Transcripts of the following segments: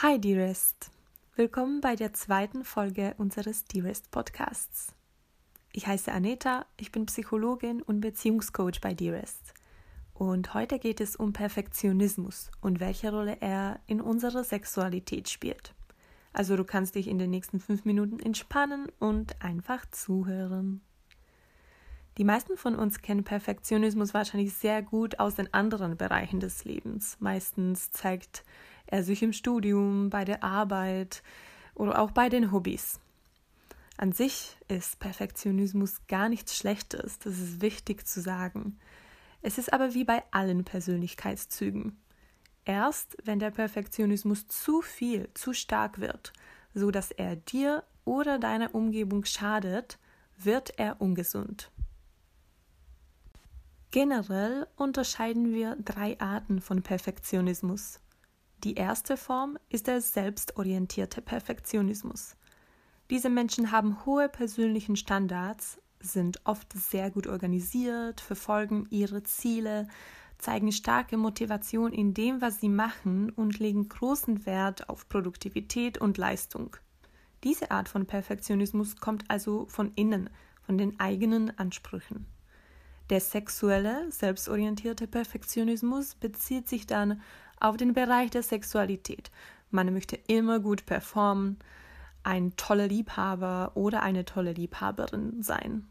Hi Dearest, willkommen bei der zweiten Folge unseres Dearest Podcasts. Ich heiße Aneta, ich bin Psychologin und Beziehungscoach bei Dearest. Und heute geht es um Perfektionismus und welche Rolle er in unserer Sexualität spielt. Also du kannst dich in den nächsten fünf Minuten entspannen und einfach zuhören. Die meisten von uns kennen Perfektionismus wahrscheinlich sehr gut aus den anderen Bereichen des Lebens. Meistens zeigt er sich im Studium, bei der Arbeit oder auch bei den Hobbys. An sich ist Perfektionismus gar nichts Schlechtes, das ist wichtig zu sagen. Es ist aber wie bei allen Persönlichkeitszügen. Erst wenn der Perfektionismus zu viel, zu stark wird, so dass er dir oder deiner Umgebung schadet, wird er ungesund. Generell unterscheiden wir drei Arten von Perfektionismus. Die erste Form ist der selbstorientierte Perfektionismus. Diese Menschen haben hohe persönlichen Standards, sind oft sehr gut organisiert, verfolgen ihre Ziele, zeigen starke Motivation in dem, was sie machen und legen großen Wert auf Produktivität und Leistung. Diese Art von Perfektionismus kommt also von innen, von den eigenen Ansprüchen. Der sexuelle, selbstorientierte Perfektionismus bezieht sich dann auf den Bereich der Sexualität. Man möchte immer gut performen, ein toller Liebhaber oder eine tolle Liebhaberin sein.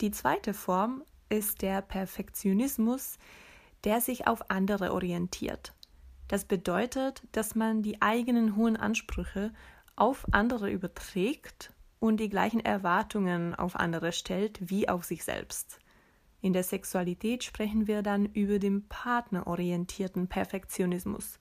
Die zweite Form ist der Perfektionismus, der sich auf andere orientiert. Das bedeutet, dass man die eigenen hohen Ansprüche auf andere überträgt und die gleichen Erwartungen auf andere stellt wie auf sich selbst. In der Sexualität sprechen wir dann über den partnerorientierten Perfektionismus.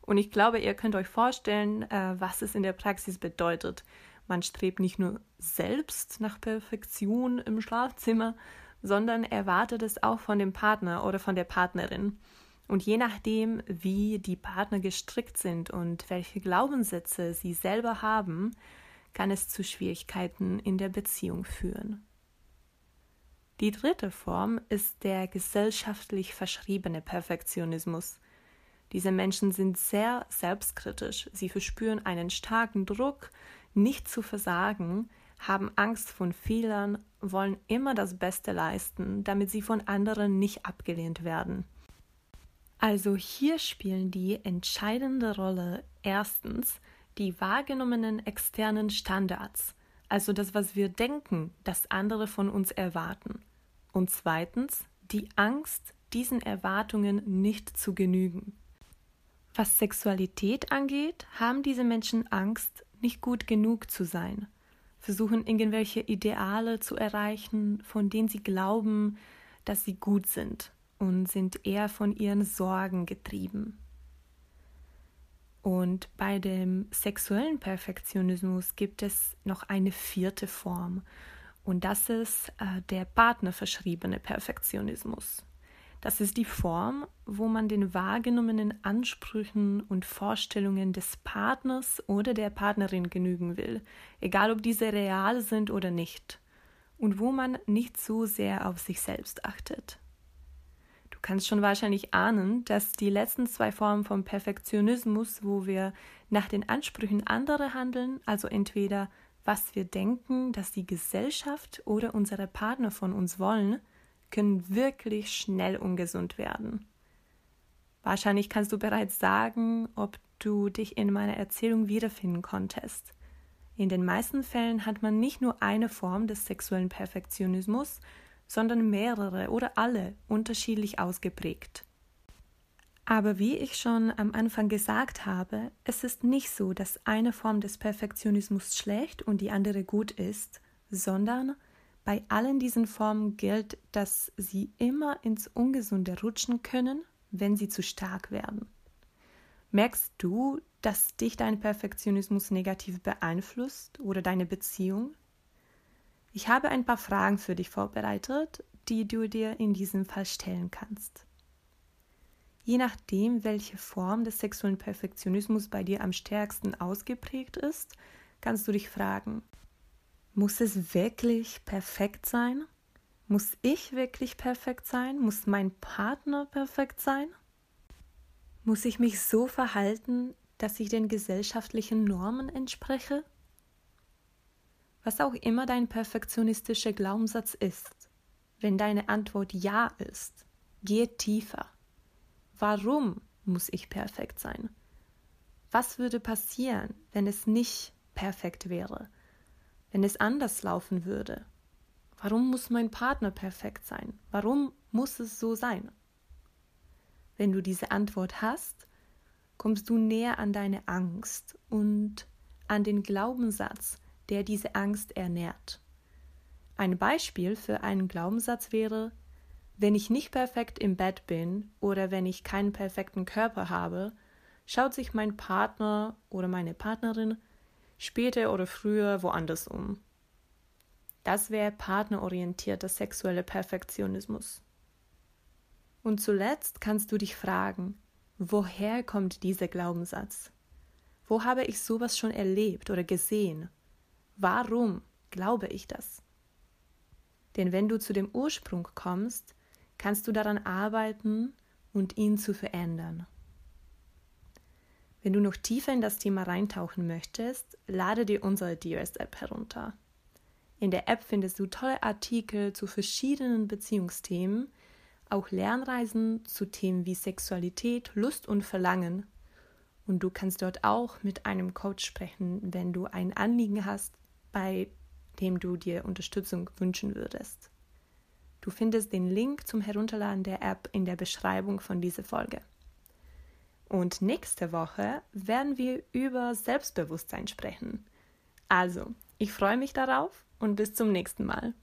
Und ich glaube, ihr könnt euch vorstellen, äh, was es in der Praxis bedeutet. Man strebt nicht nur selbst nach Perfektion im Schlafzimmer, sondern erwartet es auch von dem Partner oder von der Partnerin. Und je nachdem, wie die Partner gestrickt sind und welche Glaubenssätze sie selber haben, kann es zu Schwierigkeiten in der Beziehung führen. Die dritte Form ist der gesellschaftlich verschriebene Perfektionismus. Diese Menschen sind sehr selbstkritisch, sie verspüren einen starken Druck, nicht zu versagen, haben Angst von Fehlern, wollen immer das Beste leisten, damit sie von anderen nicht abgelehnt werden. Also hier spielen die entscheidende Rolle erstens die wahrgenommenen externen Standards, also das, was wir denken, das andere von uns erwarten. Und zweitens die Angst, diesen Erwartungen nicht zu genügen. Was Sexualität angeht, haben diese Menschen Angst, nicht gut genug zu sein, versuchen irgendwelche Ideale zu erreichen, von denen sie glauben, dass sie gut sind und sind eher von ihren Sorgen getrieben. Und bei dem sexuellen Perfektionismus gibt es noch eine vierte Form, und das ist äh, der partnerverschriebene Perfektionismus. Das ist die Form, wo man den wahrgenommenen Ansprüchen und Vorstellungen des Partners oder der Partnerin genügen will, egal ob diese real sind oder nicht, und wo man nicht so sehr auf sich selbst achtet. Du kannst schon wahrscheinlich ahnen, dass die letzten zwei Formen vom Perfektionismus, wo wir nach den Ansprüchen anderer handeln, also entweder was wir denken, dass die Gesellschaft oder unsere Partner von uns wollen, können wirklich schnell ungesund werden. Wahrscheinlich kannst du bereits sagen, ob du dich in meiner Erzählung wiederfinden konntest. In den meisten Fällen hat man nicht nur eine Form des sexuellen Perfektionismus, sondern mehrere oder alle unterschiedlich ausgeprägt. Aber wie ich schon am Anfang gesagt habe, es ist nicht so, dass eine Form des Perfektionismus schlecht und die andere gut ist, sondern bei allen diesen Formen gilt, dass sie immer ins Ungesunde rutschen können, wenn sie zu stark werden. Merkst du, dass dich dein Perfektionismus negativ beeinflusst oder deine Beziehung? Ich habe ein paar Fragen für dich vorbereitet, die du dir in diesem Fall stellen kannst. Je nachdem, welche Form des sexuellen Perfektionismus bei dir am stärksten ausgeprägt ist, kannst du dich fragen, muss es wirklich perfekt sein? Muss ich wirklich perfekt sein? Muss mein Partner perfekt sein? Muss ich mich so verhalten, dass ich den gesellschaftlichen Normen entspreche? Was auch immer dein perfektionistischer Glaubenssatz ist, wenn deine Antwort Ja ist, geh tiefer. Warum muss ich perfekt sein? Was würde passieren, wenn es nicht perfekt wäre? Wenn es anders laufen würde? Warum muss mein Partner perfekt sein? Warum muss es so sein? Wenn du diese Antwort hast, kommst du näher an deine Angst und an den Glaubenssatz, der diese Angst ernährt. Ein Beispiel für einen Glaubenssatz wäre, wenn ich nicht perfekt im Bett bin oder wenn ich keinen perfekten Körper habe, schaut sich mein Partner oder meine Partnerin später oder früher woanders um. Das wäre partnerorientierter sexueller Perfektionismus. Und zuletzt kannst du dich fragen, woher kommt dieser Glaubenssatz? Wo habe ich sowas schon erlebt oder gesehen? Warum glaube ich das? Denn wenn du zu dem Ursprung kommst, kannst du daran arbeiten und ihn zu verändern. Wenn du noch tiefer in das Thema reintauchen möchtest, lade dir unsere Dearest App herunter. In der App findest du tolle Artikel zu verschiedenen Beziehungsthemen, auch Lernreisen zu Themen wie Sexualität, Lust und Verlangen. Und du kannst dort auch mit einem Coach sprechen, wenn du ein Anliegen hast, bei dem du dir Unterstützung wünschen würdest. Du findest den Link zum Herunterladen der App in der Beschreibung von dieser Folge. Und nächste Woche werden wir über Selbstbewusstsein sprechen. Also, ich freue mich darauf und bis zum nächsten Mal.